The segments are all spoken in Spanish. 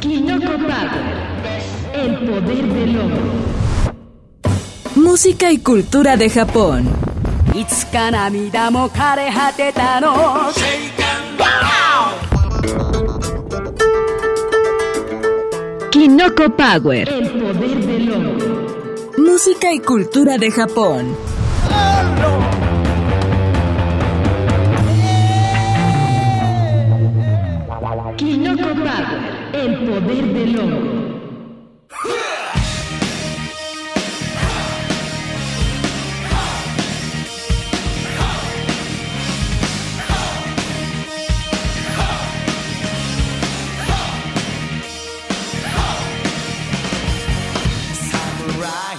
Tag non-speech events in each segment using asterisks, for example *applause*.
Kinoko Power, el poder del lobo. Música y cultura de Japón. It's Kanami Damo Karehatetano. Kinoko Power, el poder del ojo. Música y cultura de Japón. Kinoko Power. El poder del lobo. Samurai,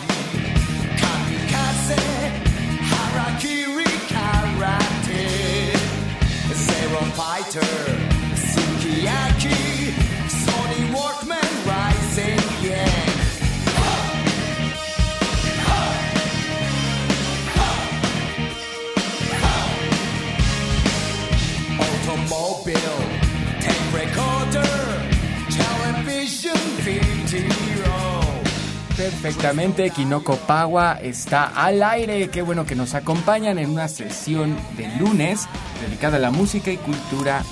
Perfectamente, Kinoko Pawa está al aire. Qué bueno que nos acompañan en una sesión de lunes dedicada a la música y cultura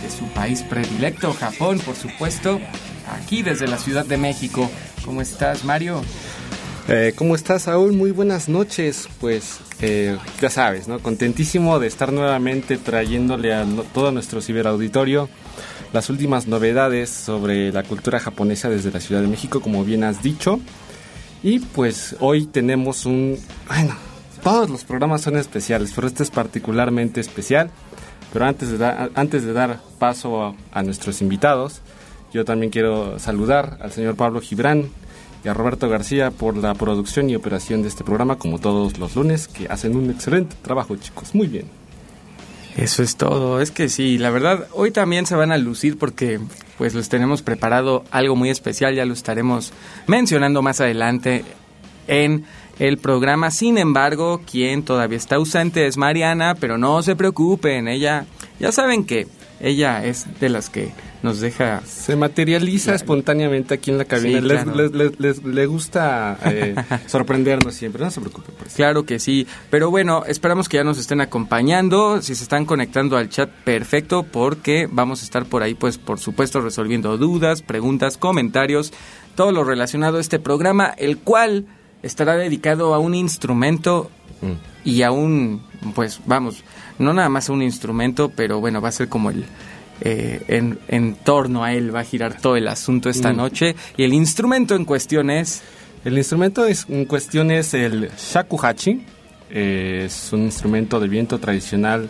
de su país predilecto, Japón, por supuesto, aquí desde la Ciudad de México. ¿Cómo estás, Mario? Eh, ¿Cómo estás, Saúl? Muy buenas noches. Pues eh, ya sabes, ¿no? Contentísimo de estar nuevamente trayéndole a todo nuestro ciberauditorio las últimas novedades sobre la cultura japonesa desde la Ciudad de México, como bien has dicho. Y pues hoy tenemos un... Bueno, todos los programas son especiales, pero este es particularmente especial. Pero antes de, da- antes de dar paso a, a nuestros invitados, yo también quiero saludar al señor Pablo Gibran y a Roberto García por la producción y operación de este programa, como todos los lunes, que hacen un excelente trabajo, chicos. Muy bien. Eso es todo. Es que sí, la verdad, hoy también se van a lucir porque pues les tenemos preparado algo muy especial, ya lo estaremos mencionando más adelante en el programa. Sin embargo, quien todavía está ausente es Mariana, pero no se preocupen, ella, ya saben que ella es de las que nos deja Se materializa espontáneamente aquí en la cabina. Sí, Les- claro. les, les- les- le gusta eh, *laughs* sorprendernos siempre, no se preocupe. por eso. Claro que sí, pero bueno, esperamos que ya nos estén acompañando, si se están conectando al chat, perfecto, porque vamos a estar por ahí, pues por supuesto, resolviendo dudas, preguntas, comentarios, todo lo relacionado a este programa, el cual estará dedicado a un instrumento Mm. y a un, pues vamos, no nada más a un instrumento, pero bueno, va a ser como el... eh, en, en torno a él va a girar todo el asunto esta Mm. noche y el instrumento en cuestión es El instrumento es- en cuestión es el shakuhachi. eh, es un instrumento de viento tradicional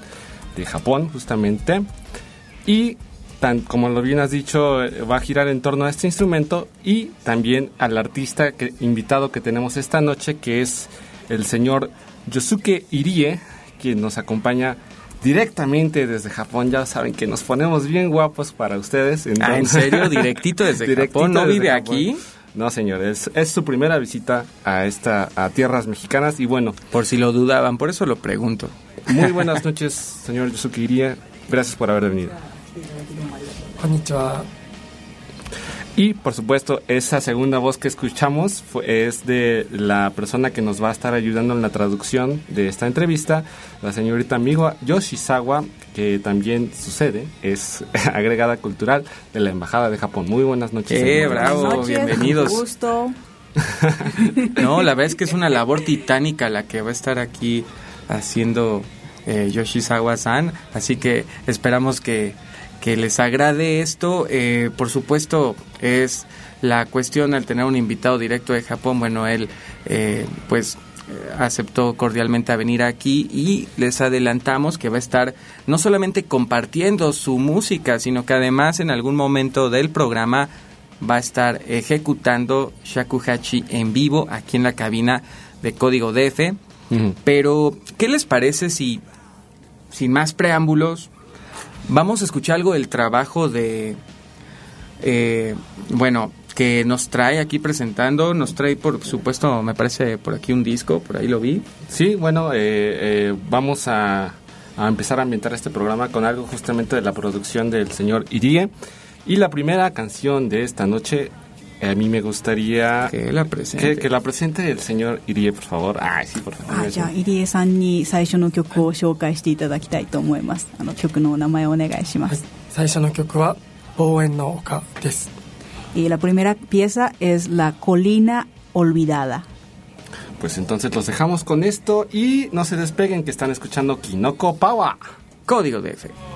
de Japón, justamente. Y tan como lo bien has dicho, eh, va a girar en torno a este instrumento y también al artista que, invitado que tenemos esta noche, que es el señor Yosuke Irie, quien nos acompaña directamente desde Japón. Ya saben que nos ponemos bien guapos para ustedes. Ah, ¿en serio? *laughs* ¿Directito desde Japón? ¿No desde vive Japón. aquí? No, señor, es, es su primera visita a esta a tierras mexicanas y bueno, Por si lo dudaban, por eso lo pregunto. muy buenas noches, señor Yosuke Irie. Gracias por haber venido. Y por supuesto, esa segunda voz que escuchamos fue- es de la persona que nos va a estar ayudando en la traducción de esta entrevista, la señorita amigo Yoshizawa, que también sucede, es *laughs* agregada cultural de la Embajada de Japón. Muy buenas noches. ¡Eh, bravo! Buenas noches, bienvenidos. mucho gusto. *laughs* No, la verdad es que es una labor titánica la que va a estar aquí haciendo eh, Yoshizawa-san, así que esperamos que, que les agrade esto. Eh, por supuesto, es la cuestión al tener un invitado directo de Japón, bueno, él, eh, pues aceptó cordialmente a venir aquí y les adelantamos que va a estar no solamente compartiendo su música, sino que además en algún momento del programa va a estar ejecutando shakuhachi en vivo aquí en la cabina de Código DF. Pero, ¿qué les parece si, sin más preámbulos, vamos a escuchar algo del trabajo de, eh, bueno, que nos trae aquí presentando, nos trae por supuesto, me parece por aquí un disco, por ahí lo vi. Sí, bueno, eh, eh, vamos a, a empezar a ambientar este programa con algo justamente de la producción del señor Irie. Y la primera canción de esta noche, a mí me gustaría Que la presente. que, que la presente el señor Irie, por favor. Ay, sí, por favor. あじゃあ入江さんに最初の曲を紹介していただきたいと思いますあの曲のお名前をお願いします、最初の曲は「望遠の丘」です。 y la primera pieza es La colina olvidada Pues entonces los dejamos con esto y no se despeguen que están escuchando Kinoko Pawa. Código DF.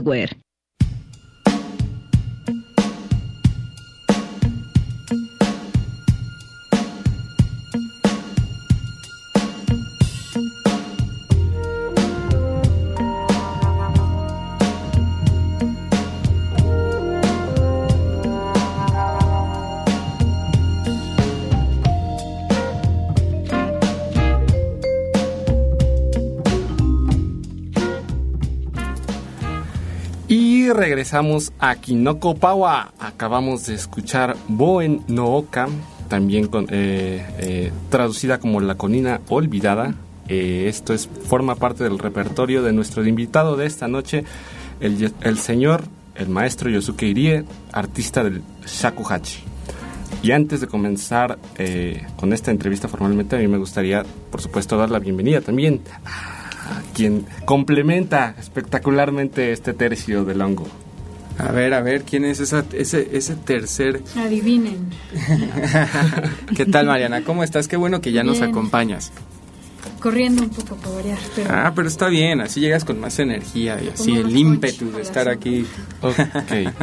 Power. Regresamos a Kinoko Pawa. Acabamos de escuchar Boen no Oka, también con, eh, eh, traducida como La Colina Olvidada. Eh, esto es, forma parte del repertorio de nuestro invitado de esta noche, el, el señor, el maestro Yosuke Irie, artista del shakuhachi. Y antes de comenzar eh, con esta entrevista formalmente, a mí me gustaría, por supuesto, dar la bienvenida también a quien complementa espectacularmente este tercio del hongo. A ver, a ver, ¿quién es esa, ese, ese tercer? Adivinen. *laughs* ¿Qué tal, Mariana? ¿Cómo estás? Qué bueno que ya nos acompañas. Corriendo un poco para variar, pero Ah, pero está bien, así llegas con más energía y así el ímpetu de estar aquí. Ok. *laughs*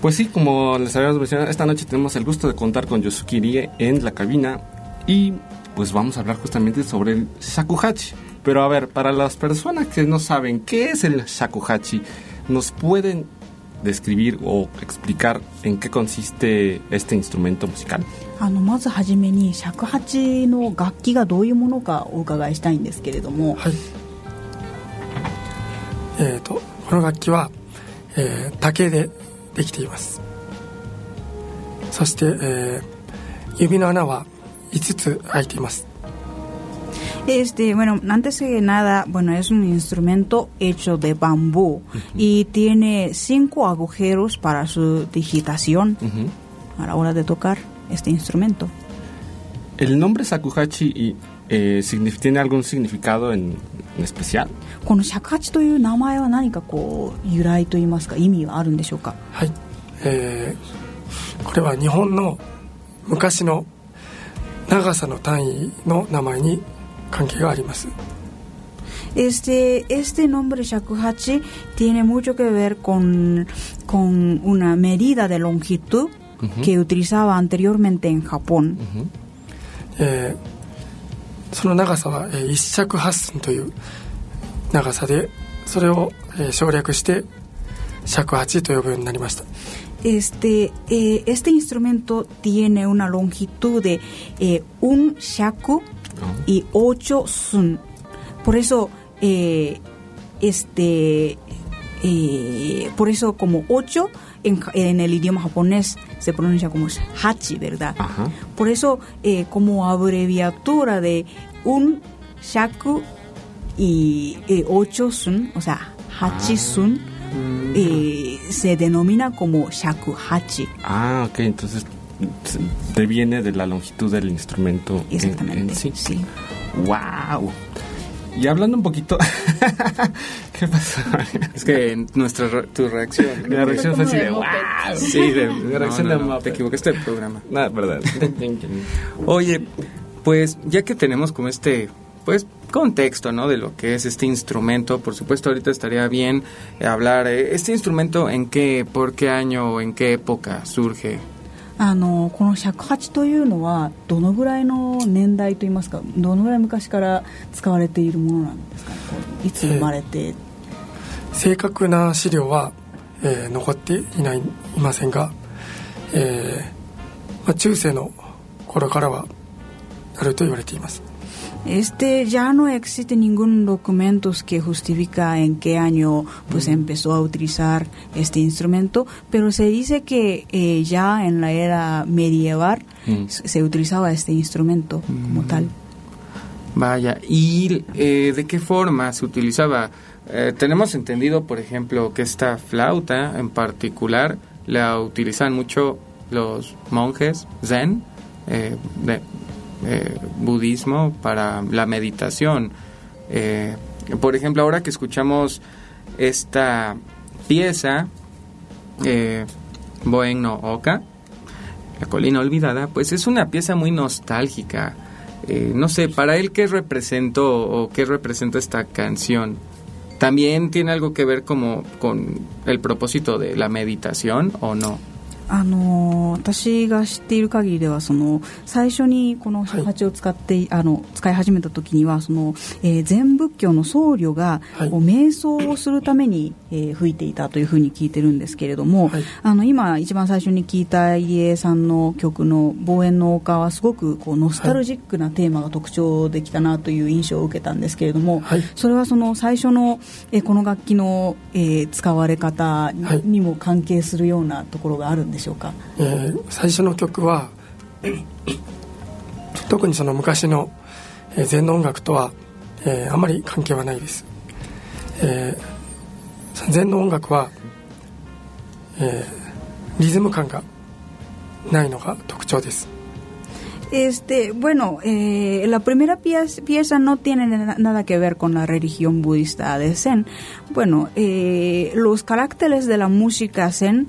Pues sí, como les habíamos mencionado, esta noche tenemos el gusto de contar con Yosuke Rie en la cabina y pues vamos a hablar justamente sobre el shakuhachi. Pero a ver, para las personas que no saben qué es el shakuhachi, ¿nos pueden describir o explicar en qué consiste este instrumento musical? あのまずはじめに尺八の楽器がどういうものかお伺いしたいんですけれども、はい。えー、とこの楽器は、えー竹でできています。そして、えー指の穴は5つ開いています Este, bueno, antes que nada, bueno, es un instrumento hecho de bambú y tiene cinco agujeros para su digitación a la hora de tocar este instrumento. ¿El nombre shakuhachi y, eh, signif- tiene algún significado en, en especial? この尺八という名前は何かこう由来といいますか意味はあるんでしょうかはい、えーこれは日本の昔の長さの単位の名前に関係があります este, este nombre shakuhachi tiene mucho que ver con, con una medida de longitud uh -huh. que utilizaba anteriormente en Japón. Uh -huh. eh, その長さは、えー、一尺八寸という長さでそれを、えー、省略して尺八と呼ぶようになりました。Este, eh, eh, eh, este instrumento tiene una longitud de eh, un shaku y ocho sun. Por eso, eh, este, eh, por eso como ocho en, el idioma japonés se pronuncia como hachi, ¿verdad? Ajá. Por eso, eh, como abreviatura de un shaku y eh, ocho sun, o sea, hachi sun, eh, se denomina como shakuhachi. Ah, ok, entonces deviene de la longitud del instrumento. en- Exactamente, en sí. sí. ¡Wow! Y hablando un poquito. *laughs* ¿Qué pasó? Es que nuestra re- tu reacción. La reacción fue así de. ¡Wow! Sí, de, La reacción no, no, de no, te equivocaste del programa. No, verdad. *laughs* Oye, pues ya que tenemos como este pues contexto, ¿no? De lo que es este instrumento, por supuesto ahorita estaría bien hablar eh, este instrumento en qué, por qué año o en qué época surge. あのこの尺八というのはどのぐらいの年代といいますかどのぐらい昔から使われているものなんですか？ねいつ生まれて、正確な資料は、えー残っていないいませんが、えーまあ、中世の頃からはあると言われています。Este ya no existe ningún documento que justifica en qué año pues empezó a utilizar este instrumento, pero se dice que eh, ya en la era medieval Mm. se utilizaba este instrumento como tal. Vaya, ¿y eh, de qué forma se utilizaba? Eh, tenemos entendido, por ejemplo, que esta flauta en particular la utilizan mucho los monjes zen eh, de eh, budismo para la meditación. Eh, por ejemplo, ahora que escuchamos esta pieza, eh, Boen no Oka, la colina olvidada, pues es una pieza muy nostálgica. Eh, no sé, para él, ¿qué representó o qué representa esta canción? ¿También tiene algo que ver como con el propósito de la meditación o no? あの私が知っている限りではその最初にこの尺八を使って、あの使い始めた時にはその、えー禅仏教の僧侶が、はい。瞑想をするために、えー吹いていたというふうに聞いてるんですけれども、はい。あの今一番最初に聞いた入江さんの曲の「望遠の丘」はすごくこうノスタルジックなテーマが特徴的だなという印象を受けたんですけれども、はい。それはその最初の、えーこの楽器の、えー使われ方に,、も関係するようなところがあるんでしょうか。えー最初の曲は特にその昔の、えー禅の音楽とは、えーあまり関係はないです、えー禅の音楽は、えーリズム感がないのが特徴です Este, bueno, eh, la primera pieza, pieza no tiene na- nada que ver con la religión budista de Zen. Bueno, eh, los caracteres de la música Zen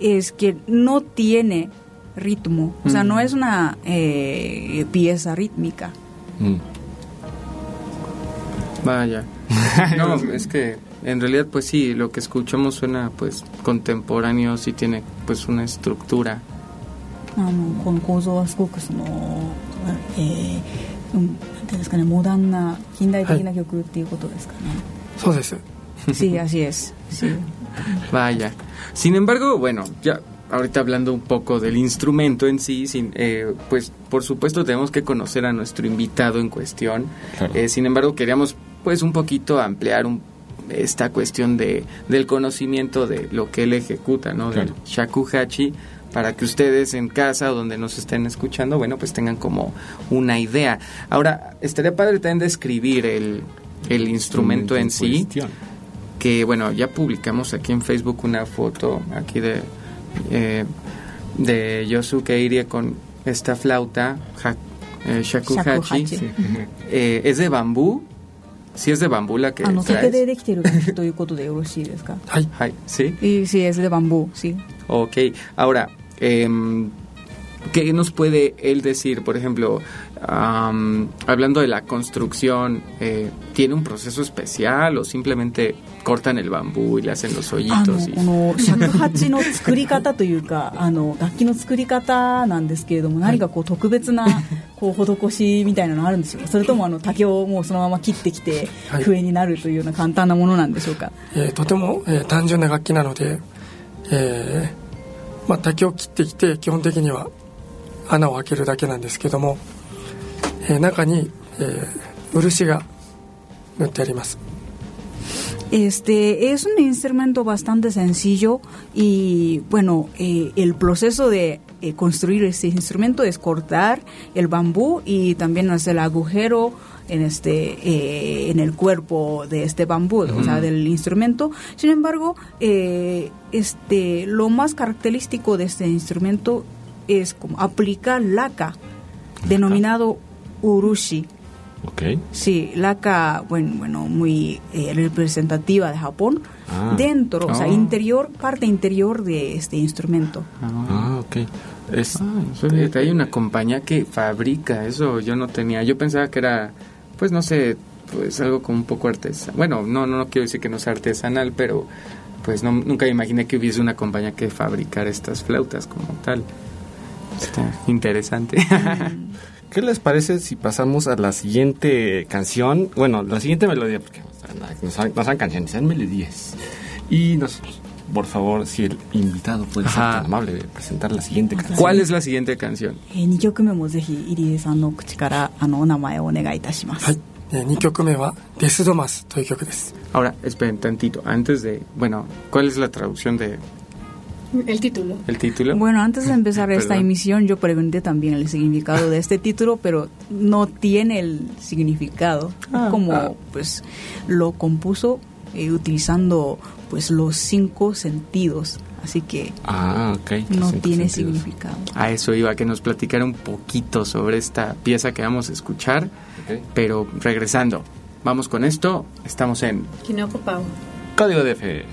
es que no tiene ritmo, o sea, Mm. no es una eh, pieza rítmica. Mm. Vaya. *laughs* No, es que en realidad pues sí, lo que escuchamos suena pues contemporáneo, sí tiene pues una estructura. あのこの構造はすごくその、えーうん、なんていうんですかねモダンな近代的な曲っていうことですかね。そうです Sí, así es. Sí. *laughs* Vaya. Sin embargo, bueno, ya ahorita hablando un poco del instrumento en sí, sin, eh, pues por supuesto tenemos que conocer a nuestro invitado en cuestión. Claro. Eh, sin embargo, queríamos pues un poquito ampliar un- esta cuestión de, del conocimiento de lo que él ejecuta, ¿no? Del shakuhachi, para que ustedes en casa o donde nos estén escuchando, bueno, pues tengan como una idea. Ahora, estaría padre también describir el, el instrumento en sí cuestión que bueno, ya publicamos aquí en Facebook una foto aquí de, eh, de Yosuke Irie con esta flauta, eh, shakuhachi, Eh, es de bambú, sí es de bambú la que... Ah, no, traes. Ay, ay, ¿sí? Y, sí, es de bambú, sí. Ok, ahora, ¿qué nos puede él decir? Por ejemplo, am, hablando de la construcción, eh, ¿tiene un proceso especial o simplemente cortan el bambú y le hacen los hoyitos? y- この尺八の作り方というか *laughs* あの楽器の作り方なんですけれども何かこう特別なこう施しみたいなのあるんでしょうかそれともあの竹をもうそのまま切ってきてはい。笛になるというような簡単なものなんでしょうか、えーとても、えー単純な楽器なので、えーまあ、竹を切ってきて基本的には穴を開けるだけなんですけども、えー中に、えー漆が塗ってあります Este es un instrumento bastante sencillo y bueno, eh, el proceso de eh, construir este instrumento es cortar el bambú y también hacer el agujero en este eh, en el cuerpo de este bambú, o sea, del instrumento. Sin embargo, eh, este lo más característico de este instrumento es como aplicar laca, denominado urushi. Ok. Sí, laca, bueno, bueno muy eh, representativa de Japón, Ah. dentro, o sea, Oh. interior, parte interior de este instrumento. Ah, ok. Es, Ah, fíjate, hay una compañía que fabrica eso, yo no tenía, yo pensaba que era, pues no sé, pues algo como un poco artesanal, bueno, no, no, no quiero decir que no sea artesanal, pero pues no, nunca me imaginé que hubiese una compañía que fabricara estas flautas como tal. Está interesante. *laughs* ¿Qué les parece si pasamos a la siguiente canción? Bueno, la siguiente melodía, porque no son, no son canciones, son melodías. Y nos, por favor, si el invitado puede ser Ajá. tan amable de presentar la siguiente canción. ¿Cuál es la siguiente canción? え2曲目もぜひ入江さんの口からあのお名前をお願いいたします。はい、え2曲目は「デスドマス」という曲です Ahora, esperen tantito, antes de, bueno, ¿cuál es la traducción de el título. el título? Bueno, antes de empezar *laughs* esta emisión yo pregunté también el significado de este título, pero no tiene el significado. Ah, como ah. pues lo compuso eh, utilizando pues los cinco sentidos, así que Ah, ok. no tiene sentidos. significado. A eso iba, que nos platicara un poquito sobre esta pieza que vamos a escuchar, Ok. pero regresando, vamos con esto, estamos en Kinoko Pau. Código de fe.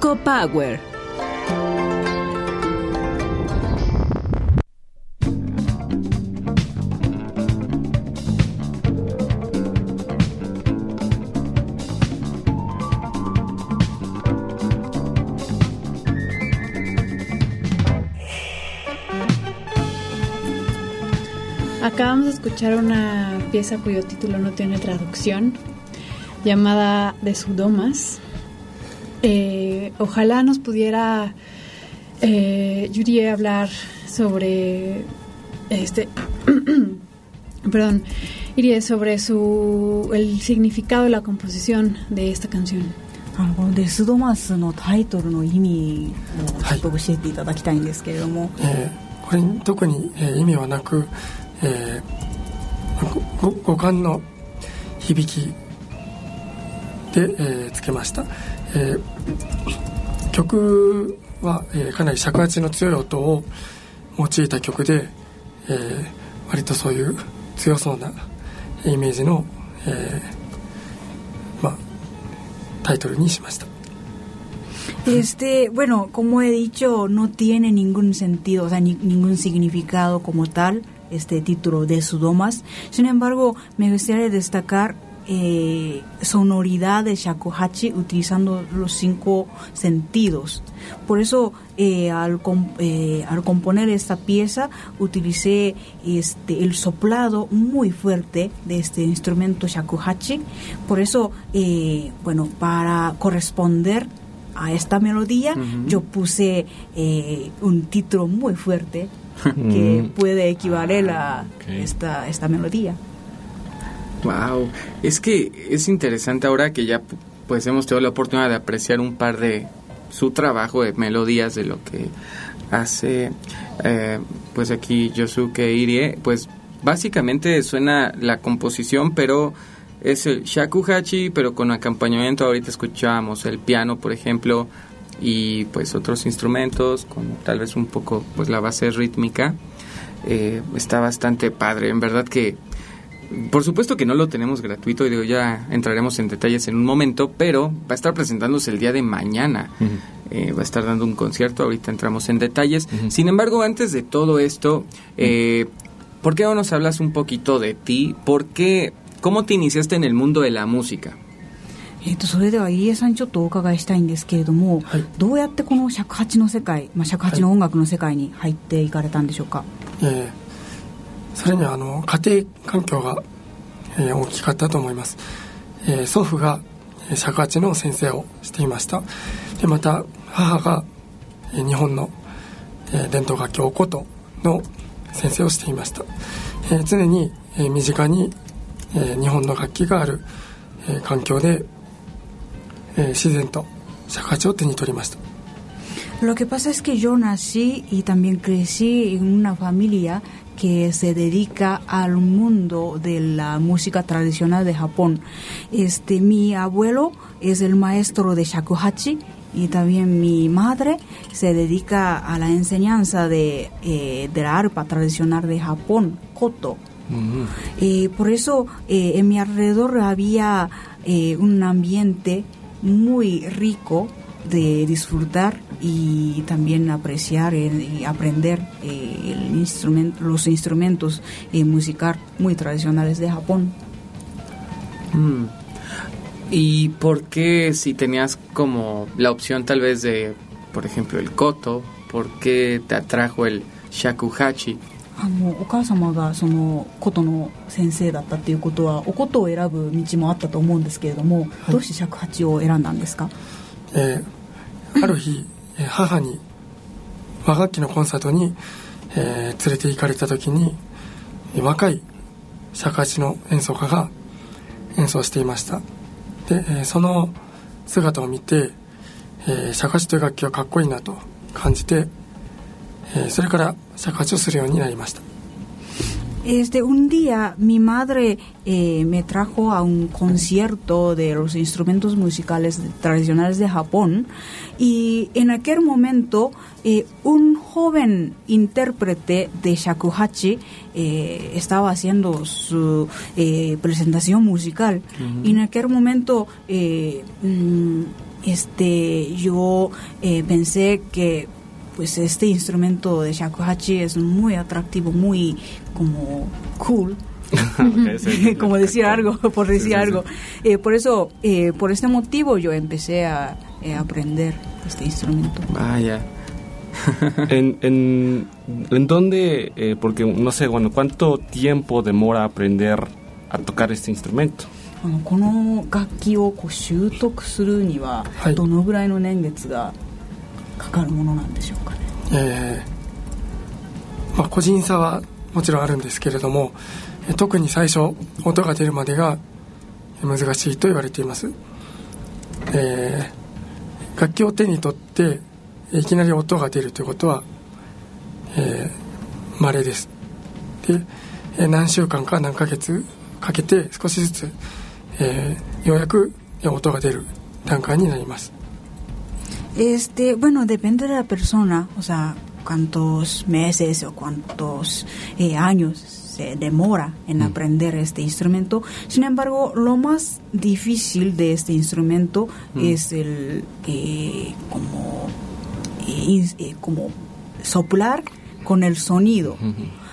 Power. Acabamos de escuchar una pieza cuyo título no tiene traducción, llamada De Sudomas. Eh, ojalá nos pudiera eh, Yuri hablar sobre este *clears throat* perdón Irie sobre su el significado de la composición de esta canción あのこのデスドマスのタイトルの意味をちょっと教えていただきたいんですけれども、えーこれに特に、えー意味はなく、えーごご五感の響きで、えーつけました、 えー曲は、えーかなり尺八の強い音を用いた曲で、えー割とそういう強そうなイメージの、えーまあ、タイトルにしました Este, bueno, como he dicho, no tiene ningún sentido, o sea, ni- ningún significado como tal este título de Sudomas. Sin embargo, me gustaría destacar eh, sonoridad de shakuhachi utilizando los cinco sentidos. Por eso, eh, al, eh, al componer esta pieza, utilicé este, el soplado muy fuerte de este instrumento shakuhachi. Por eso, eh, bueno, para corresponder a esta melodía, yo puse eh, un título muy fuerte *laughs* que Mm. puede equivaler a Ok. esta, esta melodía. Wow, es que es interesante ahora que ya pues hemos tenido la oportunidad de apreciar un par de su trabajo de melodías de lo que hace eh, pues aquí Yosuke Irie, pues básicamente suena la composición, pero es el shakuhachi, pero con acompañamiento. Ahorita escuchábamos el piano, por ejemplo, y pues otros instrumentos con tal vez un poco pues la base rítmica. Eh, está bastante padre, en verdad que por supuesto que no lo tenemos gratuito y digo, ya entraremos en detalles en un momento, pero va a estar presentándose el día de mañana. Eh, va a estar dando un concierto, ahorita entramos en detalles. Sin embargo, antes de todo esto, eh, ¿por qué no nos hablas un poquito de ti? ¿Por qué, cómo te iniciaste en el mundo de la música? えっとそれでは入江さんにちょっとお伺いしたいんですけれども、はいどうやってこの尺八の世界、まあ、尺八の音楽の世界に入っていかれたんでしょうか、えー それにはあの家庭環境が、えー大きかったと思います、えー祖父がえ尺八の先生をしていました。でまた母が、えー日本の、えー伝統楽器お琴の先生をしていました、えー常に、えー身近に、えー日本の楽器がある、えー環境で、えー自然と尺八を手に取りました。Lo que pasa es que yo nací y también crecí en una familia que se dedica al mundo de la música tradicional de Japón. Este, mi abuelo es el maestro de shakuhachi y también mi madre se dedica a la enseñanza de, eh, de la arpa tradicional de Japón, koto. Eh, por eso eh, en mi alrededor había eh, un ambiente muy rico de disfrutar y también apreciar el- y aprender eh, el instrumento, los instrumentos eh, musical muy tradicionales de Japón. Mm. ¿Y por qué si tenías como la opción tal vez de, por ejemplo, el koto, por qué te atrajo el shakuhachi? あのお母様がその琴の先生だったっていうことはお琴を選ぶ道もあったと思うんですけれども、どうして尺八を選んだんですか えーある日、母に和楽器のコンサートに、えー連れて行かれた時に若い尺八の演奏家が演奏していました。で、えその姿を見て、え尺八という楽器はかっこいいなと感じて、えそれから尺八をするようになりました。Este, un día mi madre eh, me trajo a un concierto de los instrumentos musicales tradicionales de Japón y en aquel momento eh, un joven intérprete de shakuhachi eh, estaba haciendo su presentación musical. Y en aquel momento mm, este yo pensé que pues este instrumento de shakuhachi es muy atractivo, muy como cool. *laughs* Ok, sí. como *laughs* decir algo, por Sí, decir sí, sí. algo. Eh, por eso, eh, por este motivo yo empecé a eh, aprender este instrumento. Vaya. *laughs* ¿En, en, en dónde, eh, porque no sé, bueno, cuánto tiempo demora aprender a tocar este instrumento? あのこの楽器をこう習得するにははいどのぐらいの年月が かかるものなんでしょうかね。えー。まあ、個人差はもちろんあるんですけれどもえ特に最初音が出るまでが難しいと言われています、えー楽器を手に取っていきなり音が出るということは、えー、稀です。でえ何週間か何ヶ月かけて少しずつ、えーようやく音が出る段階になります。Este, bueno, depende de la persona, o sea, cuántos meses o cuántos eh, años se demora en aprender este instrumento. Sin embargo, lo más difícil de este instrumento es el eh, como, eh, eh, como soplar con el sonido.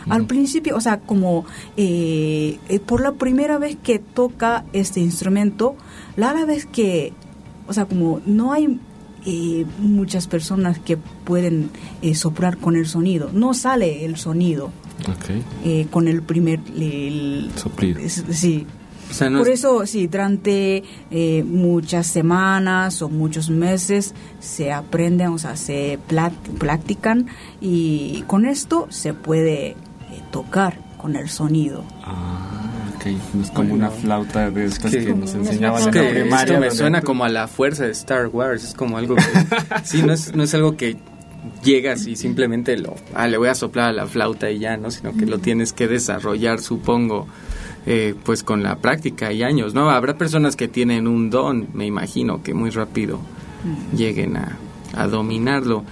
Al principio, o sea, como por la primera vez que toca este instrumento, la vez que, o sea, como no hay eh, muchas personas que pueden eh, soplar con el sonido, no sale el sonido eh, con el primer el- Soplido. es- sí. O sea, no Por es- eso, sí, durante eh, muchas semanas o muchos meses se aprenden, o sea, se practican y con esto se puede eh, tocar con el sonido. Ah, ok. No es como una flauta de estas que, que- nos enseñaban Es en la primaria. esto me suena como a la fuerza de Star Wars. Es como algo que. *laughs* sí, no es, no es algo que llegas y simplemente lo. Ah, le voy a soplar a la flauta y ya, ¿no? Sino que lo tienes que desarrollar, supongo. eh, pues con la práctica y años, ¿no? Habrá personas que tienen un don, me imagino, que muy rápido lleguen a, a dominarlo.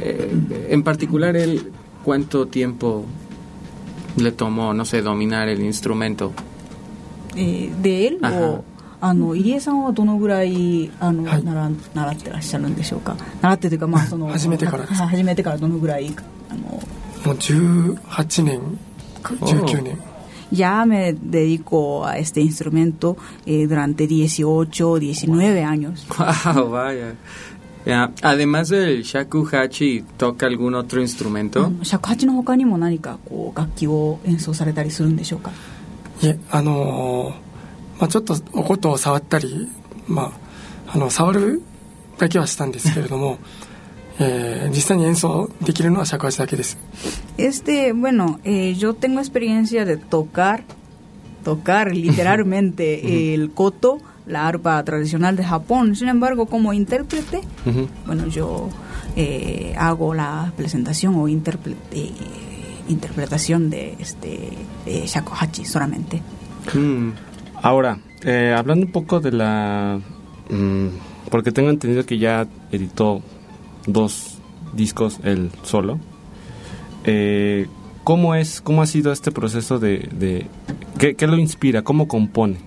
Eh, en particular, él, ¿cuánto tiempo le tomó, no sé, dominar el instrumento? えーで、あはをあの入江さんはどのぐらいあの、はい。習習ってらっしゃるんでしょうか？習ってというかまあその始めてから。ですは始めてからどのぐらいあのもう18年か19年。ya me dedico a este instrumento eh, durante 18 19 años Wow, vaya. Ya, Además del shakuhachi, ¿toca algún otro あ instrumento? の尺八の他にも何かこう楽器を演奏さいえあのーまあ、ちょっとお琴を触ったり、まあ、あの触るだけはしたんですけれども、えー実際に演奏できるのは尺八だけです Este, bueno, eh, yo tengo experiencia de tocar, tocar literalmente el koto, la arpa tradicional de Japón. Sin embargo, como intérprete, bueno, yo eh, hago la presentación o eh, interpretación de este de shakuhachi solamente. Mm, Ahora, eh, hablando un poco de la... mm, porque tengo entendido que ya editó dos discos él solo. Eh, ¿Cómo es, cómo ha sido este proceso de... de ¿qué, qué lo inspira? ¿Cómo compone?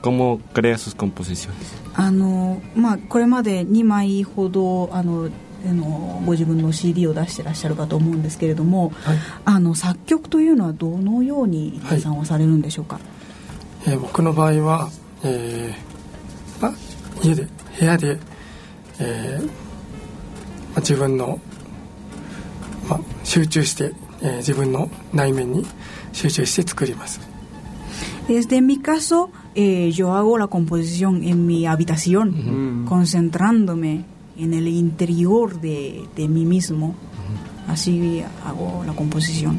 ¿Cómo crea sus composiciones? あのまあ、これまで2枚ほどあの あのご自分の CD を出してらっしゃるかと思うんですけれども、はい。あの作曲というのはどのように計算をされるんでしょうか、えー僕の場合は、えーまあ、家で部屋で、えーまあ、自分の、まあ、集中して、えー自分の内面に集中して作ります。Desde mi caso, eh, yo hago la composición en mi habitación, concentrándome en el interior de, de mí mismo. Así hago la composición.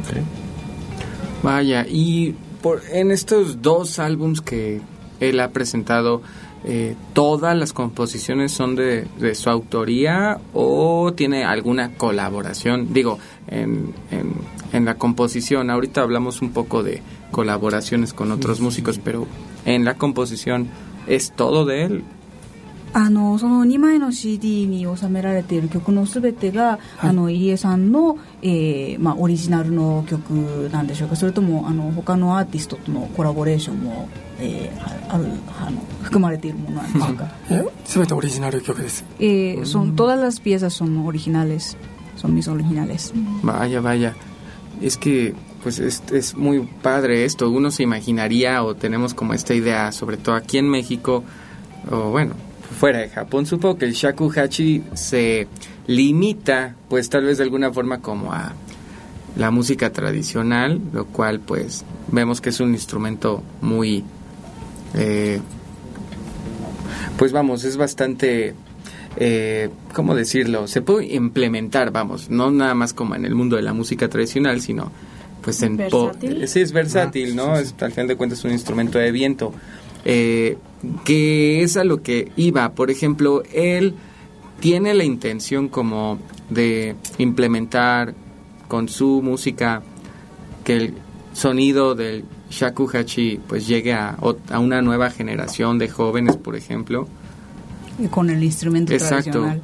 Ok. vaya, y por, en estos dos álbums que él ha presentado eh, todas las composiciones son de, de su autoría o tiene alguna colaboración, digo, en, en, en la composición. Ahorita hablamos un poco de colaboraciones con otros músicos, pero en la composición es todo de él. あのその2枚の CD に収められている曲のすべてが、あの入江さんの、えーまあ、オリジナルの曲なんでしょうかそれともあの他のアーティストとのコラボレーションも、えーはあるあの含まれているものなんでしょうか、すべてオリジナル曲です。Eh, son todas las piezas son originales son mis originales Vaya, vaya. Es que, pues, es, es muy padre esto. Uno se imaginaría o tenemos como esta idea, sobre todo aquí en México, o bueno, fuera de Japón, supongo que el shakuhachi se limita, pues, tal vez de alguna forma como a la música tradicional, lo cual, pues, vemos que es un instrumento muy, eh, pues, vamos, es bastante eh, ¿cómo decirlo? Se puede implementar, vamos, no nada más como en el mundo de la música tradicional, sino pues en... Versátil. sí, es versátil, ¿no? Es, al final de cuentas es un instrumento de viento. Eh, que es a lo que iba. Por ejemplo, él tiene la intención como de implementar con su música que el sonido del shakuhachi pues llegue a, a una nueva generación de jóvenes, por ejemplo. con el instrumento Exacto. tradicional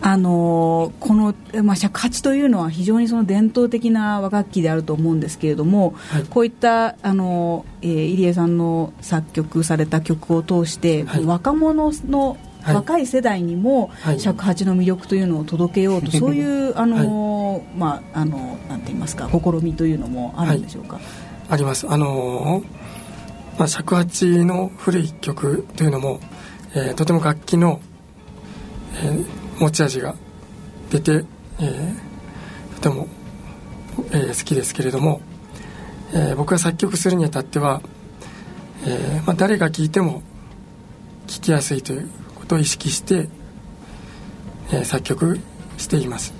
あのこの、えまあ、尺八というのは非常にその伝統的な和楽器であると思うんですけれども、こういったあの、えー入江さんの作曲された曲を通して、若者の、若い世代にも尺八の魅力というのを届けようと、*laughs* そういうあの、まああのなんて言いますか試みというのもあるんでしょうか、あります。あのーまあ、尺八の古い曲というのも、えーとても楽器の、えー持ち味が出て、えーとても、えー好きですけれども、えー僕が作曲するにあたっては、えーまあ、誰が聴いても聴きやすいということを意識して、えー作曲しています。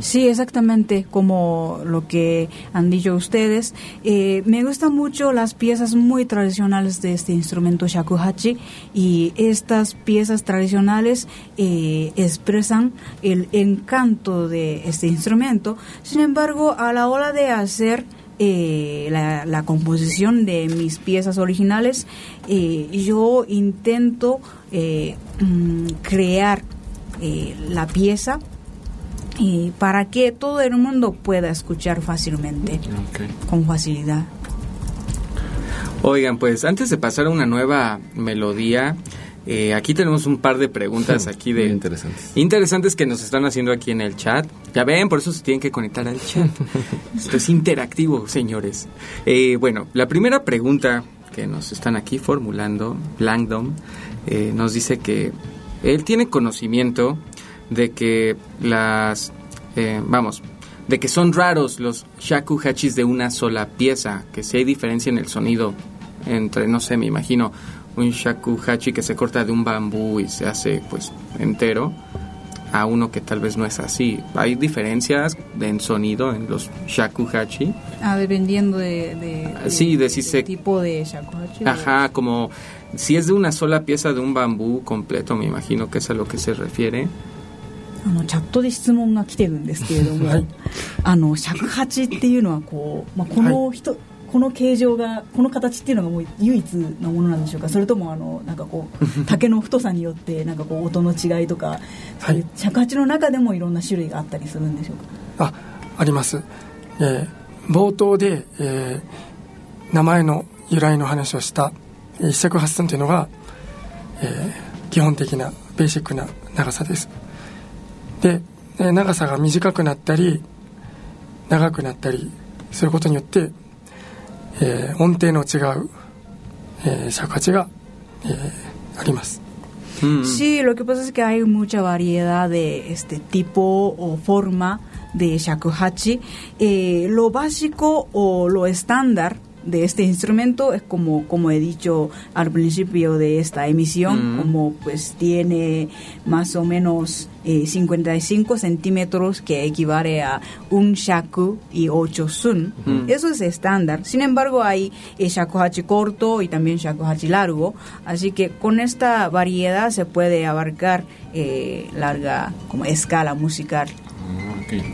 Sí, exactamente como lo que han dicho ustedes. Eh, me gustan mucho las piezas muy tradicionales de este instrumento shakuhachi y estas piezas tradicionales eh, expresan el encanto de este instrumento. Sin embargo, a la hora de hacer eh, la, composición de mis piezas originales, eh, yo intento mm, crear la pieza y para que todo el mundo pueda escuchar fácilmente, con facilidad. Oigan, pues antes de pasar a una nueva melodía, eh, aquí tenemos un par de preguntas *laughs* aquí de interesantes. interesantes que nos están haciendo aquí en el chat. Ya ven, por eso se tienen que conectar al chat. *laughs* Esto es interactivo, señores. Eh, bueno, la primera pregunta que nos están aquí formulando, Langdon, eh, nos dice que él tiene conocimiento de que las, eh, vamos, de que son raros los shakuhachis de una sola pieza, que si hay diferencia en el sonido entre, no sé, me imagino, un shakuhachi que se corta de un bambú y se hace pues entero, a uno que tal vez no es así. ¿Hay diferencias en sonido en los shakuhachi? Ah, dependiendo de, de- de- Sí, de si se... tipo de shakuhachi. Ajá, como si es de una sola pieza de un bambú completo, me imagino que es a lo que se refiere. あのチャットで質問が来てるんですけれども、あの尺八っていうのはこう、まあ、この人、この形状がこの形っていうのがもう唯一のものなんでしょうか。それともあのなんかこう竹の太さによってなんかこう音の違いとか、そうい。う尺八の中でもいろんな種類があったりするんでしょうか？あります、えー冒頭で、えー名前の由来の話をしたえー一尺八寸というのが、えー基本的なベーシックな長さですで、えー長さが短くなったり長くなったりすることによって、えー音程の違う、えー尺八が、えーあります Sí, lo que pasa es que hay mucha variedad de este tipo o forma de shakuhachi. Eh, lo básico o lo estándar de este instrumento es como, como he dicho al principio de esta emisión, Mm. como pues tiene más o menos eh, 55 centímetros que equivale a un shaku y 8 sun. Mm. Eso es estándar. Sin embargo, hay eh, shakuhachi corto y también shakuhachi largo. Así que con esta variedad se puede abarcar eh, larga como escala musical.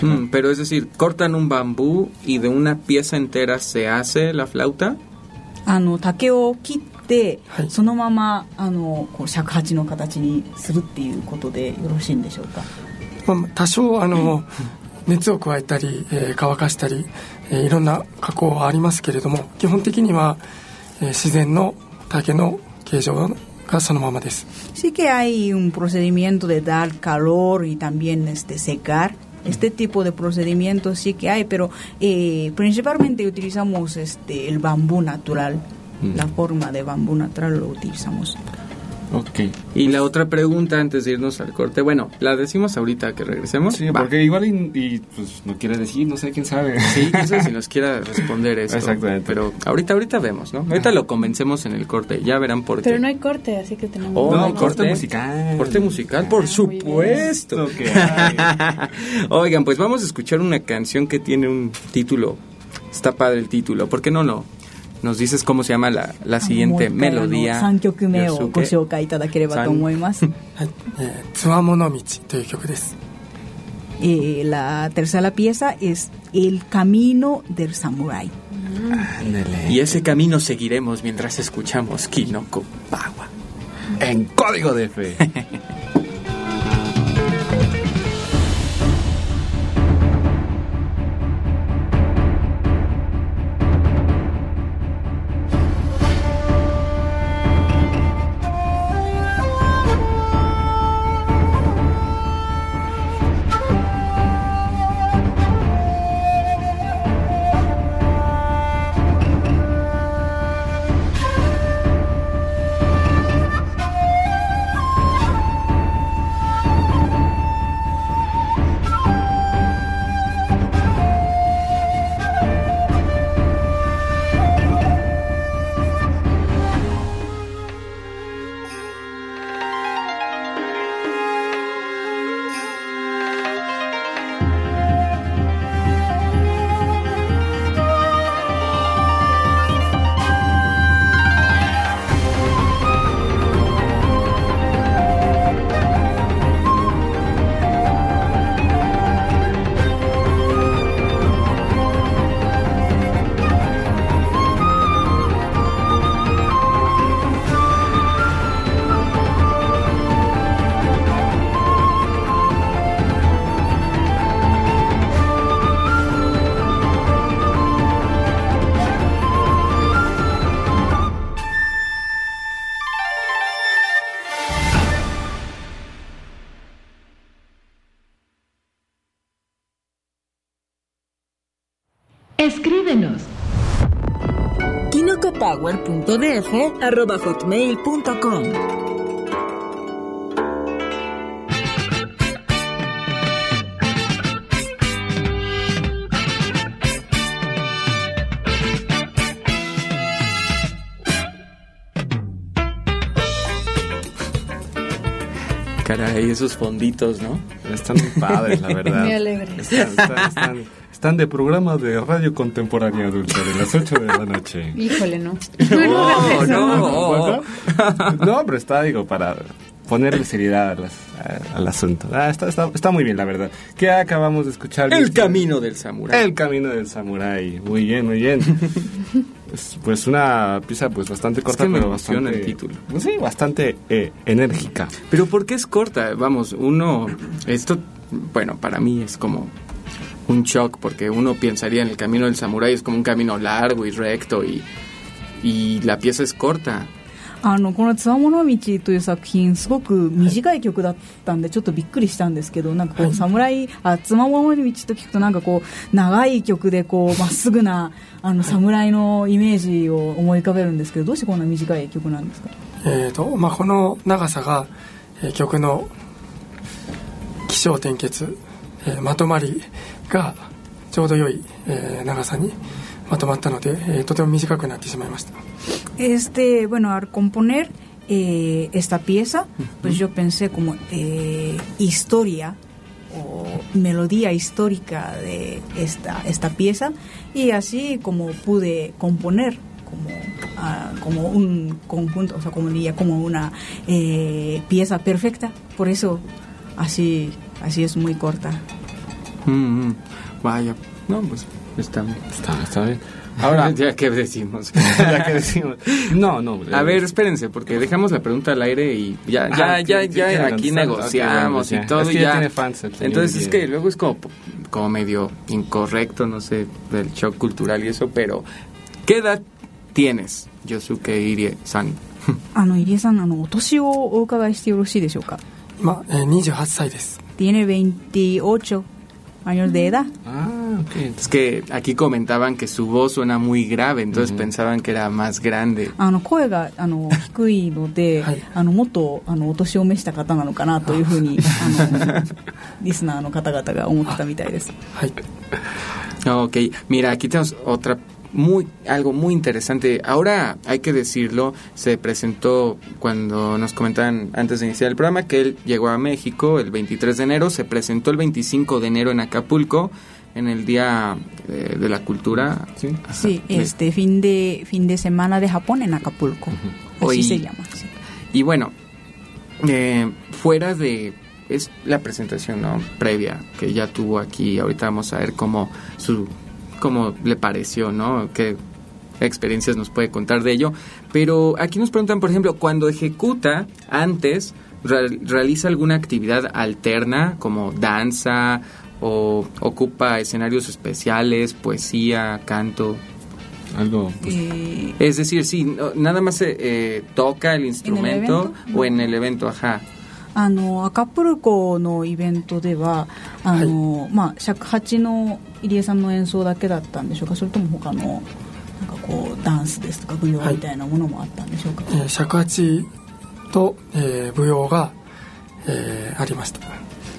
Mm, pero es decir, cortan un bambú y de una pieza entera se hace la flauta. あの竹を切って、そのままあのこう尺八の形にするっていうことでよろしいんでしょうかまあ、多少あの熱を加えたり、えー乾かしたり、えーいろんな加工はありますけれども基本的には、えー自然の竹の形状がそのままです Sí que hay un procedimiento de dar calor y también este secar. Este tipo de procedimientos sí que hay, pero eh, principalmente utilizamos este el bambú natural. La forma de bambú natural lo utilizamos. Ok. Y la otra pregunta antes de irnos al corte, bueno, la decimos ahorita que regresemos. Sí, Va. porque igual y, y, pues no quiere decir, no sé quién sabe. Sí, no sé si *laughs* nos quiera responder eso. Exactamente. Pero ahorita, ahorita vemos, ¿no? Ahorita lo convencemos en el corte, ya verán por qué. Pero no hay corte, así que tenemos... Oh, No, ¿hay corte musical. Corte musical, por supuesto. Esto que hay. *laughs* Oigan, pues vamos a escuchar una canción que tiene un título. Está padre el título. ¿Por qué no no? Nos dices cómo se llama la, la siguiente もう一回あの melodía. 3曲目をご Yosuke. 紹介いただければと思います。はい、えーつわもの道という曲です *laughs* Eh, la tercera pieza es El Camino del Samurai. Y ese camino seguiremos mientras escuchamos Kinoko Pawa. En código de fe. *laughs* kinocopower.df arroba hotmail.com Caray, esos fonditos, ¿no? Están muy padres, la verdad. Muy alegres. Están, están- están- están de programa de radio contemporánea adulta de las 8 de la noche. Híjole, no. *laughs* No, no. ¿Bueno? No, pero está, digo, para ponerle seriedad a las- a- al asunto. Ah, está, está, está muy bien, la verdad. ¿Qué acabamos de escuchar? El camino del samurái. El camino del samurái. Muy bien, muy bien. *laughs* Pues, pues una pieza pues bastante corta, que me pero bastante... el título. Pues sí, bastante eh, enérgica. Pero ¿por qué es corta? Vamos, uno, esto, bueno, para mí es como un shock, porque uno pensaría en el camino del samurái es como un camino largo y recto y, y la pieza es corta. あのこの「つわもの道」という作品すごく短い曲だったんでちょっとびっくりしたんですけどなんかこう、侍あつわもの道と聞くとなんかこう長い曲でこうまっすぐなあの侍のイメージを思い浮かべるんですけどどうしてこんな短い曲なんですか？えーとまあ、この長さが、えー曲の起承転結、えーまとまりがちょうど良い、えー長さにまとまったので、えーとても短くなってしまいました Este, bueno, al componer eh, esta pieza, pues yo pensé como eh, historia o melodía histórica de esta, esta pieza y así como pude componer como, ah, como un conjunto, o sea, como diría, como una eh, pieza perfecta. Por eso así, así es muy corta. Mm, mm. Vaya, no, pues está, Está, está bien. Ahora, *laughs* ya que decimos. ya *laughs* que decimos. No, no. *laughs* A eh, ver, espérense, porque dejamos la pregunta al aire y ya, ya, Ah, ya, sí, ya sí, aquí sí, negociamos ok, bueno, y ya. todo. Es que y ya ya. tiene fans el señor Entonces es Guille. que luego es como, como medio incorrecto, no sé, del shock cultural y eso, pero ¿qué edad tienes, Yosuke Irie-san? あの、入江さん、あの、お年をお伺いしてよろしいでしょうか今、えー28歳です Tiene 28 años de edad. Ah, ok. Es que aquí comentaban que su voz suena muy grave, entonces pensaban que era más grande. あの声があの低いので、はいあのもっとあのお年を召した方なのかなというふうにあのリスナーの方々が思ってたみたいです。はい Ok, mira, aquí tenemos otra muy algo muy interesante. Ahora hay que decirlo, se presentó cuando nos comentaban antes de iniciar el programa que él llegó a México el 23 de enero, se presentó el 25 de enero en Acapulco en el Día eh, de la Cultura. Sí. Ajá. Sí, este fin de fin de semana de Japón en Acapulco. Así se llama. sí. Y bueno, eh, fuera de es la presentación ¿no? previa que ya tuvo aquí, ahorita vamos a ver cómo su cómo le pareció, ¿no? Qué experiencias nos puede contar de ello. Pero aquí nos preguntan, por ejemplo, cuando ejecuta antes real- realiza alguna actividad alterna como danza o ocupa escenarios especiales, poesía, canto. Algo. pues, Eh, Es decir, sí, nada más eh, eh, toca el instrumento o en el evento, ajá. あのアカプルコのイベントではあの、まあ尺八の入江さんの演奏だけだったんでしょうかそれとも他のなんかこうダンスですとか舞踊みたいなものもあったんでしょうか、えー尺八と、えー舞踊が、えーありました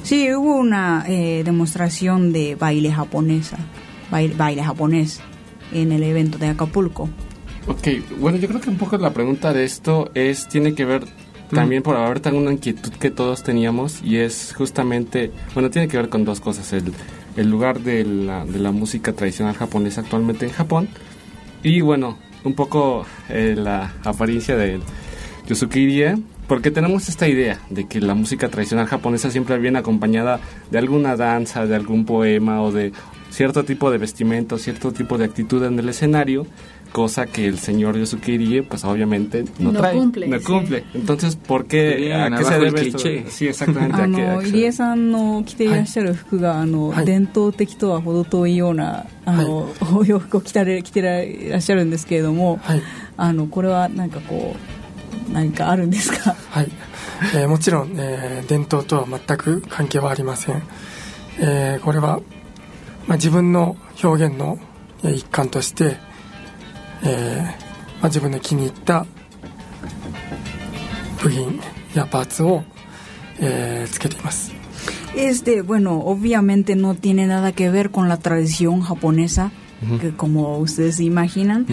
Sí, hubo una eh, demostración de baile japonesa, baile, baile japonés en el evento de Acapulco. Ok, bueno, yo creo que un poco la pregunta de esto es, tiene que ver también por haber tan una inquietud que todos teníamos y es justamente, bueno, tiene que ver con dos cosas, el, el lugar de la, de la música tradicional japonesa actualmente en Japón y bueno, un poco eh, la apariencia de Yosuke Irie, porque tenemos esta idea de que la música tradicional japonesa siempre viene acompañada de alguna danza, de algún poema o de cierto tipo de vestimenta, cierto tipo de actitud en el escenario, cosa que el señor Yosuke pues obviamente no, No trae, cumple, no sí. cumple. Entonces, ¿por qué? ¿A qué se debe esto? Sí, exactamente. Ah, ¿a qué- a の入江さんの着ていらっしゃる服が、あのはい伝統的とは程遠いようなあの、お洋服を着たれ着てらっしゃるんですけれども、はいあのこれは何かこう何かあるんですかはい、えーもちろん、えー伝統とは全く関係はありません、えーこれは、まあ、自分の表現のえー一環として、えーまあ、自分の気に入った部品やパーツを、えーつけています Este, bueno, obviamente no tiene nada que ver con la tradición japonesa, que como ustedes se imaginan.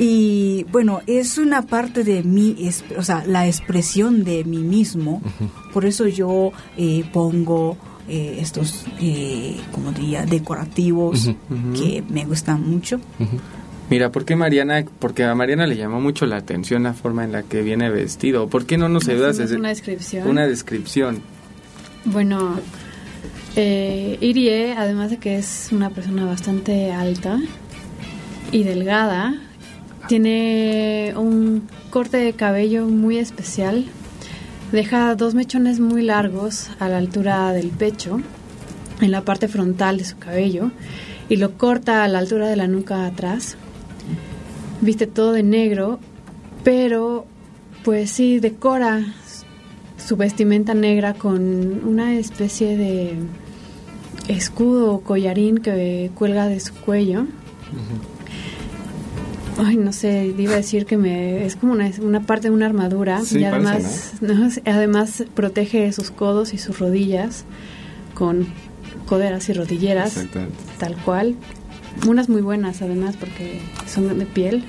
Y bueno, es una parte de mí, es- o sea, la expresión de mí mismo. Por eso yo eh, pongo eh, estos, eh, como diría, decorativos que me gustan mucho. Mira, ¿por qué Mariana? Porque a Mariana le llamó mucho la atención la forma en la que viene vestido. ¿Por qué no nos ayudas a ¿Hacemos hacer una descripción? una descripción? Bueno, eh, Irie, además de que es una persona bastante alta y delgada, tiene un corte de cabello muy especial. Deja dos mechones muy largos a la altura del pecho, en la parte frontal de su cabello, y lo corta a la altura de la nuca atrás. Viste todo de negro, pero pues sí, decora su vestimenta negra con una especie de escudo o collarín que cuelga de su cuello. Ay, no sé, iba a decir que me es como una, una parte de una armadura Sí, y parece, además, ¿no? *laughs* además protege sus codos y sus rodillas con coderas y rodilleras, tal cual. Unas muy buenas además porque son de piel.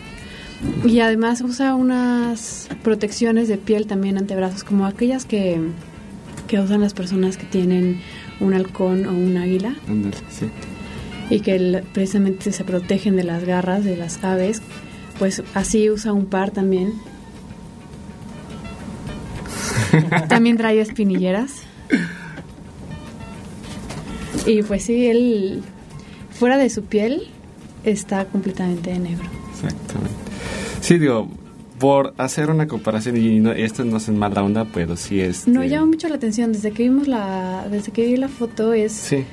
Y además usa unas protecciones de piel también antebrazos, como aquellas que, que usan las personas que tienen un halcón o un águila sí. y que precisamente se protegen de las garras de las aves. Pues así usa un par también. *laughs* también trae espinilleras. Y pues sí, él fuera de su piel está completamente negro. Exactamente. Sí, digo, por hacer una comparación, y no, esto no es en mala onda, pero sí es... No llama mucho la atención desde que vimos la desde que vi la foto es Sí,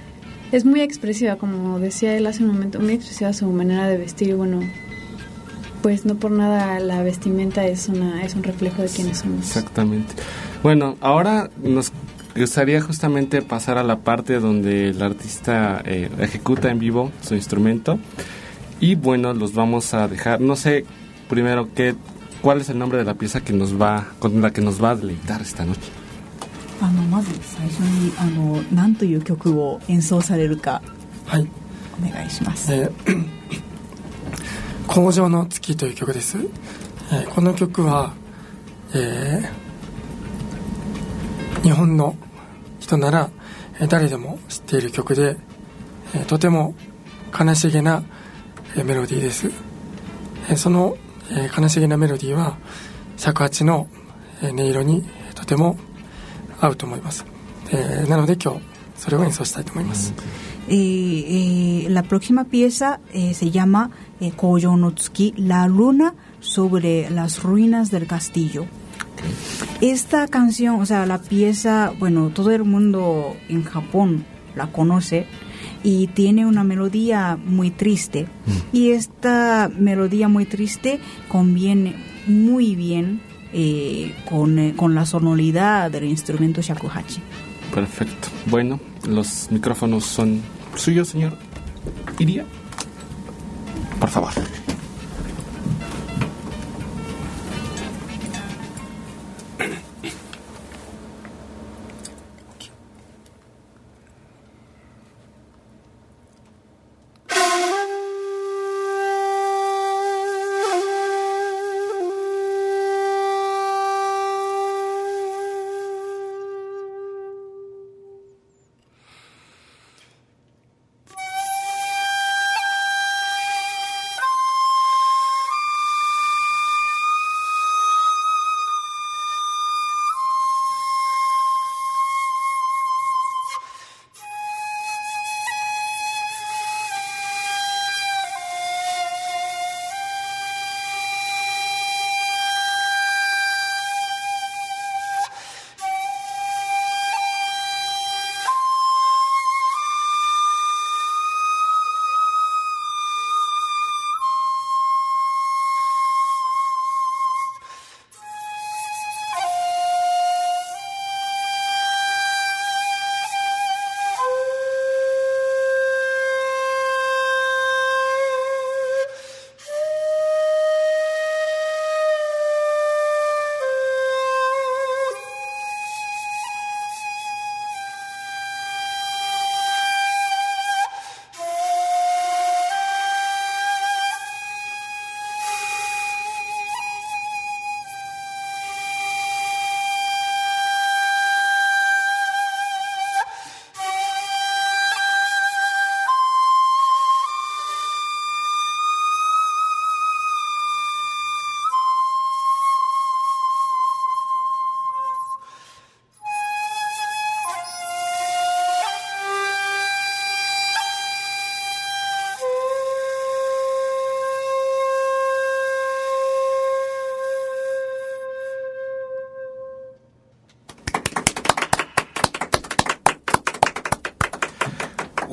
es muy expresiva como decía él hace un momento muy expresiva su manera de vestir bueno pues no por nada la vestimenta es una es un reflejo de quiénes somos exactamente. Bueno, ahora nos gustaría justamente pasar a la parte donde el artista eh, ejecuta en vivo su instrumento. Y bueno, los vamos a dejar, no sé, primero, ¿qué, ¿cuál es el nombre de la pieza que nos va, con la que nos va a deleitar esta noche? あのまず最初にあの何という曲を演奏されるかはい、お願いします。えー工場の月という曲です、えーこの曲は、えー日本の 人なら、誰でも知っている曲で、とても悲しげな、メロディーです、その、悲しげなメロディーは尺八の、音色にとても合うと思います、なので今日それを演奏したいと思います、Eh, eh, la próxima pieza eh, se llama eh, Koyo no Tsuki, la luna sobre las ruinas del castillo. Esta canción, o sea, la pieza, bueno, todo el mundo en Japón la conoce y tiene una melodía muy triste. Y esta melodía muy triste conviene muy bien eh, con, eh, con la sonoridad del instrumento shakuhachi. Perfecto. Bueno, los micrófonos son suyos, señor Iria. Por favor.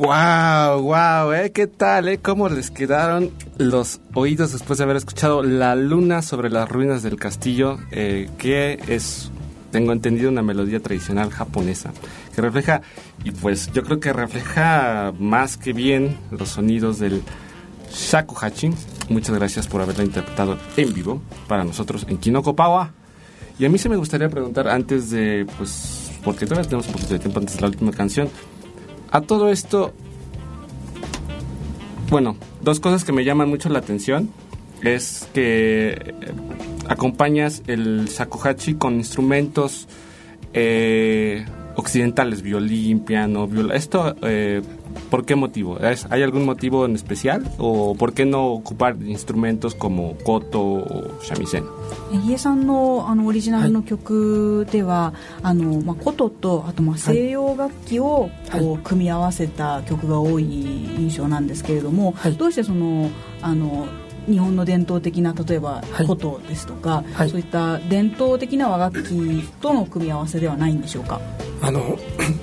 Wow, wow, ¿eh? ¿Qué tal, eh? ¿Cómo les quedaron los oídos después de haber escuchado La Luna sobre las ruinas del castillo? Eh, que es, tengo entendido, una melodía tradicional japonesa que refleja, y pues yo creo que refleja más que bien los sonidos del shakuhachi. Muchas gracias por haberla interpretado en vivo para nosotros en Kinoko Pawa. Y a mí se me gustaría preguntar antes de, pues, porque todavía tenemos un poquito de tiempo antes de la última canción. A todo esto, bueno, dos cosas que me llaman mucho la atención es que eh, acompañas el shakuhachi con instrumentos eh, occidentales, violín, piano, viola. Esto, eh, ¿por qué motivo? ¿Es- ¿Hay algún motivo en especial? ¿O por qué no ocupar instrumentos como koto o shamisen? えヒエさんのあのオリジナルの曲では、あのまあ、琴とあとまあ西洋楽器をこう組み合わせた曲が多い印象なんですけれども、どうしてそのあの日本の伝統的な例えば琴ですとか、そういった伝統的な和楽器との組み合わせではないんでしょうかあの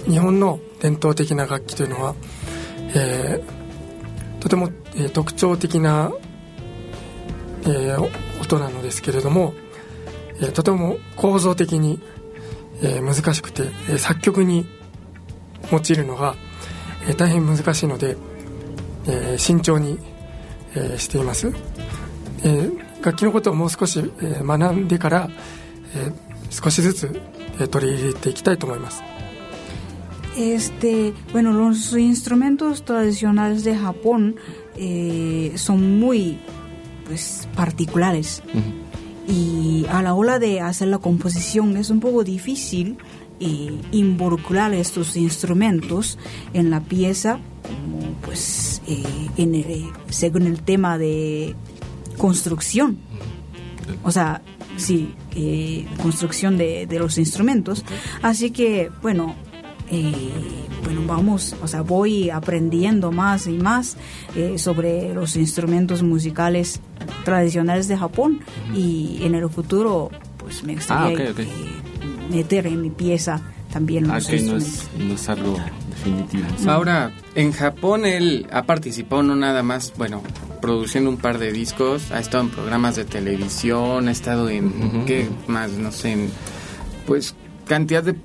日本の伝統的な楽器というのは、えーとても、えー特徴的な、えー音なのですけれども、えーとても構造的に、えー難しくて、えー作曲に用いるのが、えー大変難しいので、えー慎重に、えーしています、えー楽器のことをもう少し、えー学んでから、えー少しずつ、えー取り入れていきたいと思います。Este, bueno, los instrumentos tradicionales de Japón eh, son muy pues, particulares. Y a la hora de hacer la composición es un poco difícil eh, involucrar estos instrumentos en la pieza pues eh, en el- según el tema de construcción. O sea, sí, construcción de, de los instrumentos. Así que, bueno, eh, bueno, vamos, o sea, voy aprendiendo más y más eh, sobre los instrumentos musicales tradicionales de Japón y en el futuro, pues me gustaría Ah, ok. eh, meter en mi pieza también Ah, los no instrumentos. es, no es algo definitivo. Ahora, en Japón él ha participado no nada más, bueno, produciendo un par de discos, ha estado en programas de televisión, ha estado en, ¿qué más? No sé, en, pues cantidad de,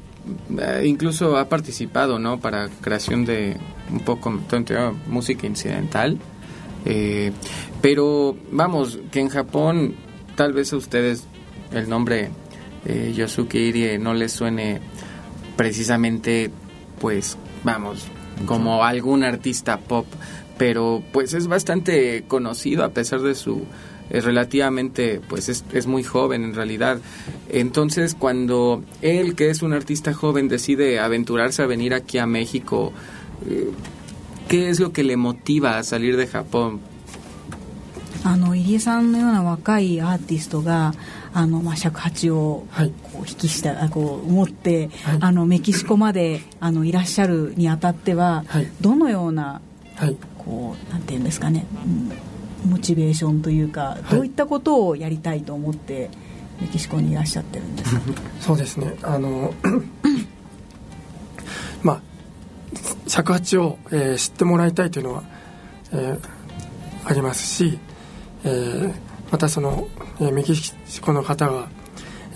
incluso ha participado, ¿no? Para creación de un poco, música incidental. Eh, pero vamos, que en Japón tal vez a ustedes el nombre eh, Yosuke Irie no les suene precisamente, pues, vamos, como algún artista pop, pero pues es bastante conocido a pesar de su eh, relativamente, pues es, es muy joven en realidad. Entonces, cuando él, que es un artista joven, decide aventurarse a venir aquí a México, eh, ¿qué es lo que le motiva a salir de Japón? あの入江さんのような若いアーティストがあの、まあ、尺八をこう引きしたあこう持って、あのメキシコまであのいらっしゃるにあたっては、どのような、こうなんていうんですかね、うん モチベーションというか、どういったことをやりたいと思ってメキシコにいらっしゃってるんですか？そうですね。あの *clears throat* まあ尺八を、えー知ってもらいたいというのは、えーありますし、えーまたその、えーメキシコの方が、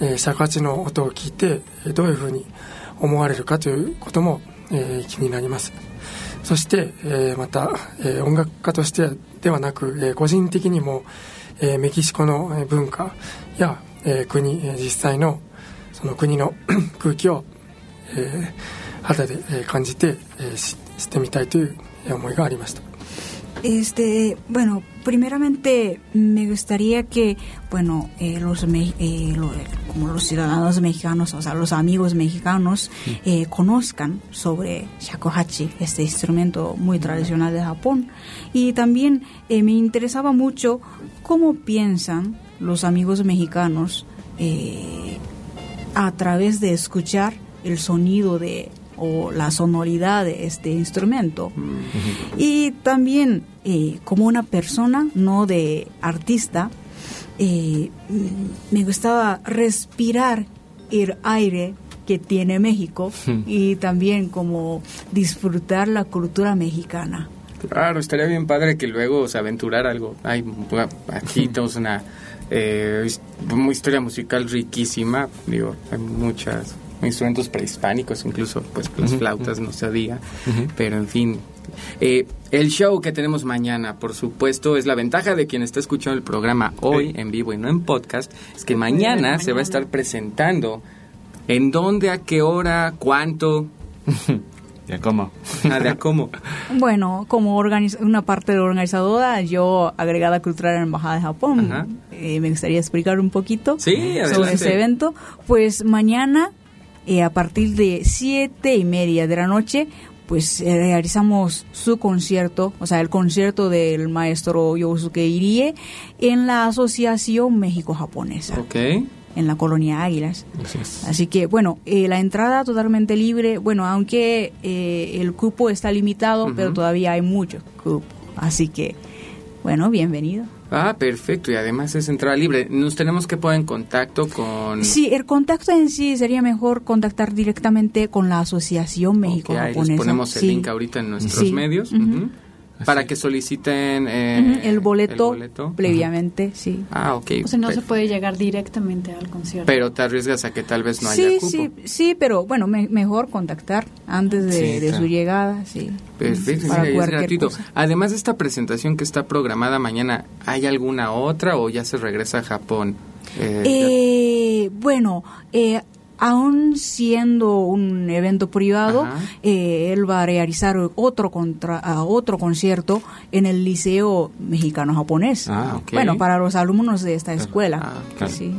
えー尺八の音を聞いてえーどういうふうに思われるかということも、えー気になります。そして、えーまた、えー音楽家としてではなく、えー個人的にも、えーメキシコの文化や、えー国、えー実際のその国の *coughs* 空気を、えー肌で、えー感じて、えーししてみたいという思いがありました。Este, bueno, primeramente me gustaría que, bueno, eh, los, eh, lo- como los ciudadanos mexicanos, o sea, los amigos mexicanos, eh, conozcan sobre shakuhachi, este instrumento muy tradicional de Japón. Y también eh, me interesaba mucho cómo piensan los amigos mexicanos eh, a través de escuchar el sonido de o la sonoridad de este instrumento. Y también eh, como una persona, no de artista, eh, me gustaba respirar el aire que tiene México y también como disfrutar la cultura mexicana. Claro, estaría bien padre que luego se aventurara algo. Bueno, aquí tenemos una eh, una historia musical riquísima. Digo, hay muchos instrumentos prehispánicos, incluso pues las flautas, no se diga. Pero en fin. Eh, el show que tenemos mañana, por supuesto, es la ventaja de quien está escuchando el programa hoy en vivo y no en podcast, es que mañana se va a estar presentando en dónde, a qué hora, cuánto. *laughs* ¿Ya cómo? Ah, de a cómo. *laughs* Bueno, como organiz- una parte de la organizadora, yo agregada cultural en la Embajada de Japón, eh, me gustaría explicar un poquito Sí, sobre ese evento. Pues mañana, eh, a partir de siete y media de la noche, pues eh, realizamos su concierto, o sea, el concierto del maestro Yosuke Irie en la Asociación México-Japonesa, Ok. en la colonia Águilas. Así que, bueno, eh, la entrada totalmente libre. Bueno, aunque eh, el cupo está limitado, pero todavía hay mucho cupo. Así que, bueno, bienvenido. Ah, perfecto. Y además es entrada libre. Nos tenemos que poner en contacto con... Sí, el contacto en sí sería mejor contactar directamente con la Asociación Ok, México-Japonesa. ahí les ponemos el Sí. link ahorita en nuestros Sí. medios. Para que soliciten eh, Ujú, el, boleto, el boleto. previamente, sí. Ah, ok. O sea, no se perfecto. puede llegar directamente al concierto. Pero te arriesgas a que tal vez no haya sí, cupo. sí, sí, pero bueno, me- mejor contactar antes de, Sí, de claro. su llegada, sí. Perfecto, Para sí, es cualquier gratuito. cosa. Además de esta presentación que está programada mañana, ¿hay alguna otra o ya se regresa a Japón? Eh, Eh, bueno, eh, aún siendo un evento privado, eh, él va a realizar otro contra, ah, otro concierto en el Liceo Mexicano-Japonés. Ah, ok. Bueno, para los alumnos de esta escuela. Ah, claro. Sí.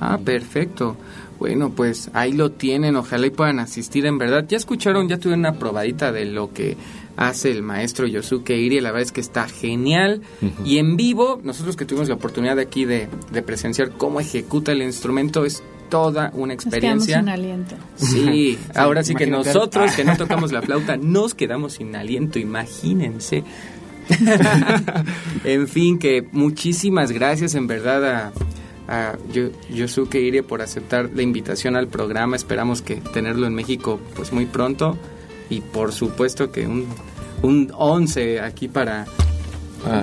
Ah, perfecto. Bueno, pues ahí lo tienen, ojalá y puedan asistir en verdad. Ya escucharon, ya tuvieron una probadita de lo que hace el maestro Yosuke Iri, la verdad es que está genial. Y en vivo, nosotros que tuvimos la oportunidad de aquí de, de presenciar cómo ejecuta el instrumento, es toda una Nos quedamos experiencia. sin aliento. Sí, ahora sí que nosotros que no *laughs* tocamos la flauta nos quedamos sin aliento, imagínense. *laughs* en fin, que muchísimas gracias en verdad a, a Yo- Yosuke Ire por aceptar la invitación al programa. Esperamos que tenerlo en México pues muy pronto y por supuesto que un, un 11 aquí para,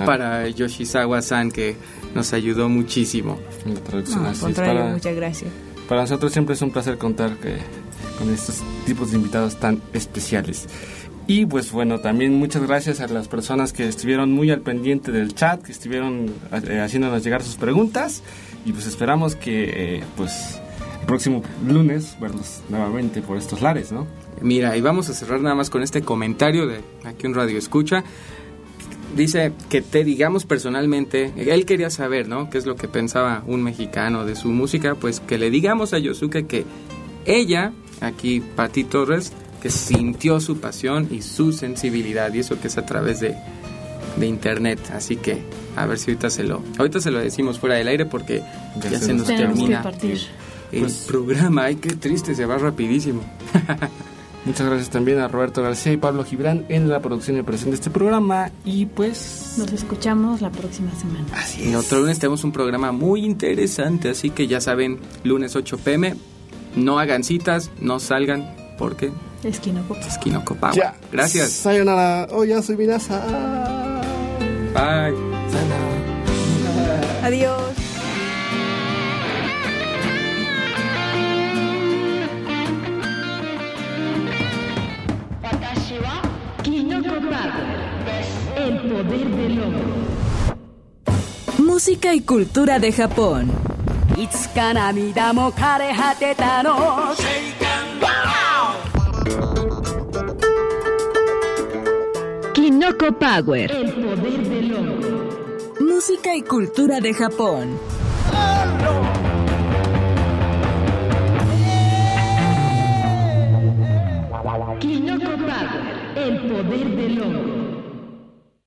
para Yoshizawa-san que nos ayudó muchísimo. La traducción No, al así es. contrario, Para, muchas gracias. Para nosotros siempre es un placer contar que- con estos tipos de invitados tan especiales. Y pues bueno, también muchas gracias a las personas que estuvieron muy al pendiente del chat, que estuvieron eh, haciéndonos llegar sus preguntas. Y pues esperamos que eh, pues el próximo lunes verlos nuevamente por estos lares, ¿no? Mira, y vamos a cerrar nada más con este comentario de aquí un radio escucha. Dice que te digamos personalmente, él quería saber, ¿no? ¿Qué es lo que pensaba un mexicano de su música? Pues que le digamos a Yosuke que ella, aquí Pati Torres, que sintió su pasión y su sensibilidad, y eso que es a través de, de internet. Así que a ver si ahorita se lo, ahorita se lo decimos fuera del aire porque ya, Ya se, se nos termina partir. el Pues- programa. Ay, qué triste, se va rapidísimo. *laughs* Muchas gracias también a Roberto García y Pablo Gibran en la producción y presión de este programa. Y pues... Nos escuchamos la próxima semana. Y otro lunes tenemos un programa muy interesante, así que ya saben, lunes 8 pm, no hagan citas, no salgan, porque es Kinoko Power. Ya. Gracias. Sayonara. Oh, ya soy Minasa. Bye. Adiós. Música y cultura de Japón. Kinoko Power. El poder del hombre. Música y cultura de Japón. Kinoko Power. El poder del hombre.